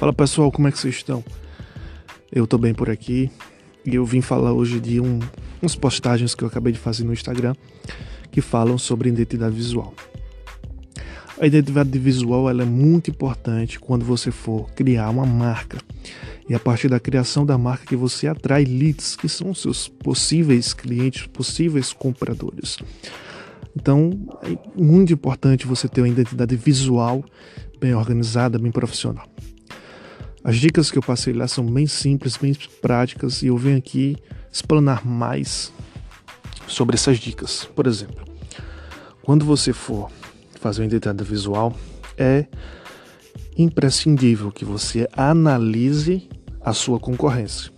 Fala pessoal, como é que vocês estão? Eu tô bem por aqui e eu vim falar hoje de um, uns postagens que eu acabei de fazer no Instagram que falam sobre identidade visual. A identidade visual ela é muito importante quando você for criar uma marca. E a partir da criação da marca que você atrai leads, que são seus possíveis clientes, possíveis compradores. Então, é muito importante você ter uma identidade visual bem organizada, bem profissional. As dicas que eu passei lá são bem simples, bem práticas e eu venho aqui explanar mais sobre essas dicas. Por exemplo, quando você for fazer uma identidade visual, é imprescindível que você analise a sua concorrência.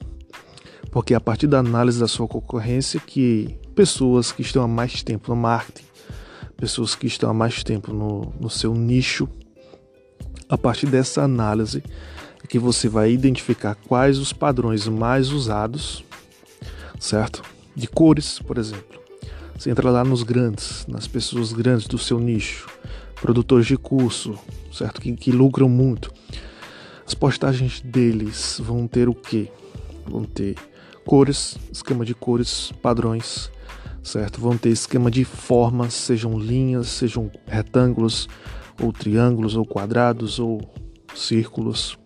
Porque é a partir da análise da sua concorrência que pessoas que estão há mais tempo no marketing, pessoas que estão há mais tempo no, no seu nicho, a partir dessa análise que você vai identificar quais os padrões mais usados, certo? De cores, por exemplo. Você entra lá nos grandes, nas pessoas grandes do seu nicho, produtores de curso, certo? Que, que lucram muito. As postagens deles vão ter o quê? Vão ter cores, esquema de cores, padrões, certo? Vão ter esquema de formas, sejam linhas, sejam retângulos, ou triângulos, ou quadrados, ou círculos,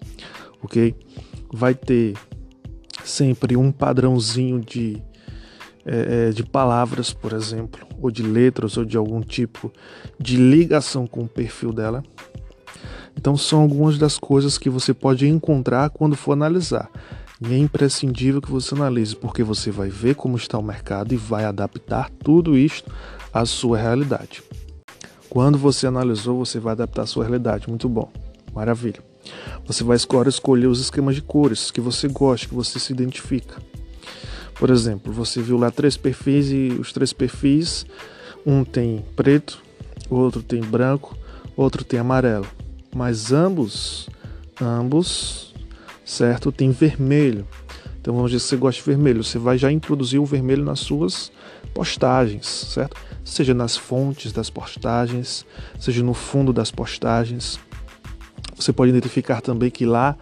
ok? Vai ter sempre um padrãozinho de, é, de palavras, por exemplo, ou de letras, ou de algum tipo de ligação com o perfil dela. Então, são algumas das coisas que você pode encontrar quando for analisar. E é imprescindível que você analise, porque você vai ver como está o mercado e vai adaptar tudo isto à sua realidade. Quando você analisou, você vai adaptar a sua realidade. Muito bom. Maravilha. Você vai escolher os esquemas de cores que você gosta, que você se identifica. Por exemplo, você viu lá três perfis e os três perfis, um tem preto, outro tem branco, outro tem amarelo. Mas ambos, ambos certo? Tem vermelho. Então vamos dizer que você gosta de vermelho, você vai já introduzir o vermelho nas suas postagens, certo? Seja nas fontes das postagens, seja no fundo das postagens. Você pode identificar também que lá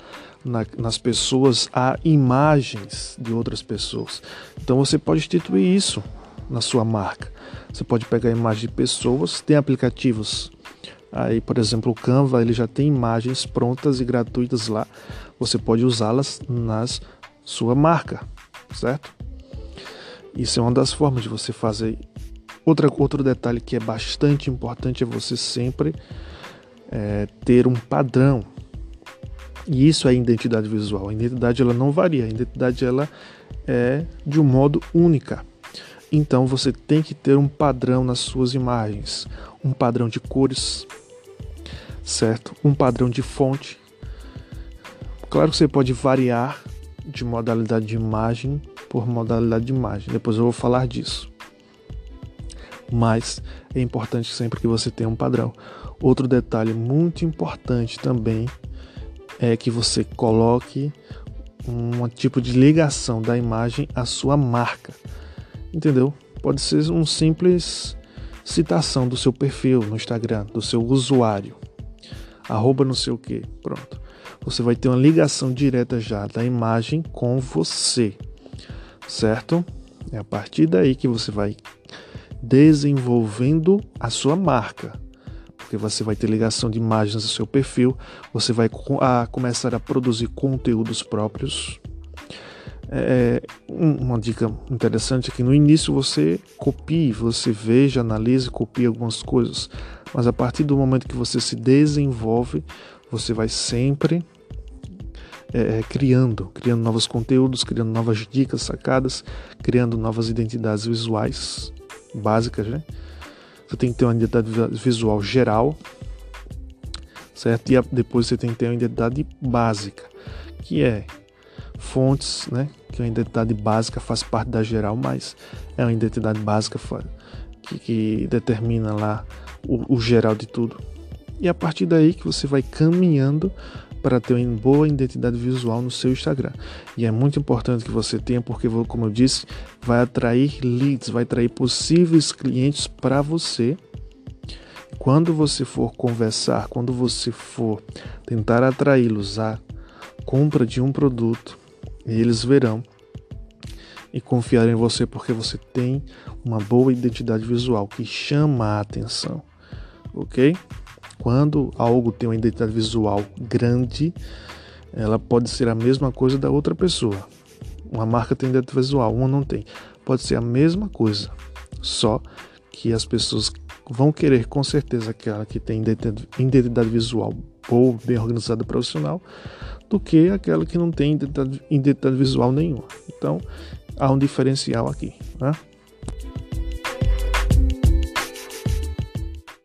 na, nas pessoas há imagens de outras pessoas. Então você pode instituir isso na sua marca. Você pode pegar imagens de pessoas, tem aplicativos Aí, por exemplo, o Canva ele já tem imagens prontas e gratuitas lá. Você pode usá-las na sua marca, certo? Isso é uma das formas de você fazer. Outra, outro detalhe que é bastante importante é você sempre é, ter um padrão. E isso é identidade visual. A identidade ela não varia. A identidade ela é de um modo única. Então você tem que ter um padrão nas suas imagens, um padrão de cores, certo? Um padrão de fonte. Claro que você pode variar de modalidade de imagem por modalidade de imagem. Depois eu vou falar disso. Mas é importante sempre que você tenha um padrão. Outro detalhe muito importante também é que você coloque um tipo de ligação da imagem à sua marca. Entendeu? Pode ser um simples citação do seu perfil no Instagram, do seu usuário arroba não sei o que, pronto. Você vai ter uma ligação direta já da imagem com você, certo? É a partir daí que você vai desenvolvendo a sua marca, porque você vai ter ligação de imagens do seu perfil, você vai a começar a produzir conteúdos próprios. É, uma dica interessante é que no início você copie, você veja, analise, copie algumas coisas mas a partir do momento que você se desenvolve, você vai sempre é, é, criando, criando novos conteúdos, criando novas dicas, sacadas, criando novas identidades visuais básicas, né? Você tem que ter uma identidade visual geral, certo? E depois você tem que ter uma identidade básica, que é fontes, né? Que é uma identidade básica faz parte da geral, mas é uma identidade básica que, que determina lá o, o geral de tudo. E a partir daí que você vai caminhando para ter uma boa identidade visual no seu Instagram. E é muito importante que você tenha, porque, como eu disse, vai atrair leads, vai atrair possíveis clientes para você. Quando você for conversar, quando você for tentar atraí-los a compra de um produto eles verão e confiar em você porque você tem uma boa identidade visual que chama a atenção, ok? Quando algo tem uma identidade visual grande, ela pode ser a mesma coisa da outra pessoa. Uma marca tem identidade visual, uma não tem. Pode ser a mesma coisa, só que as pessoas vão querer com certeza aquela que tem identidade visual boa, bem organizada, profissional, do que aquela que não tem identidade visual nenhuma. Então, há um diferencial aqui. Né?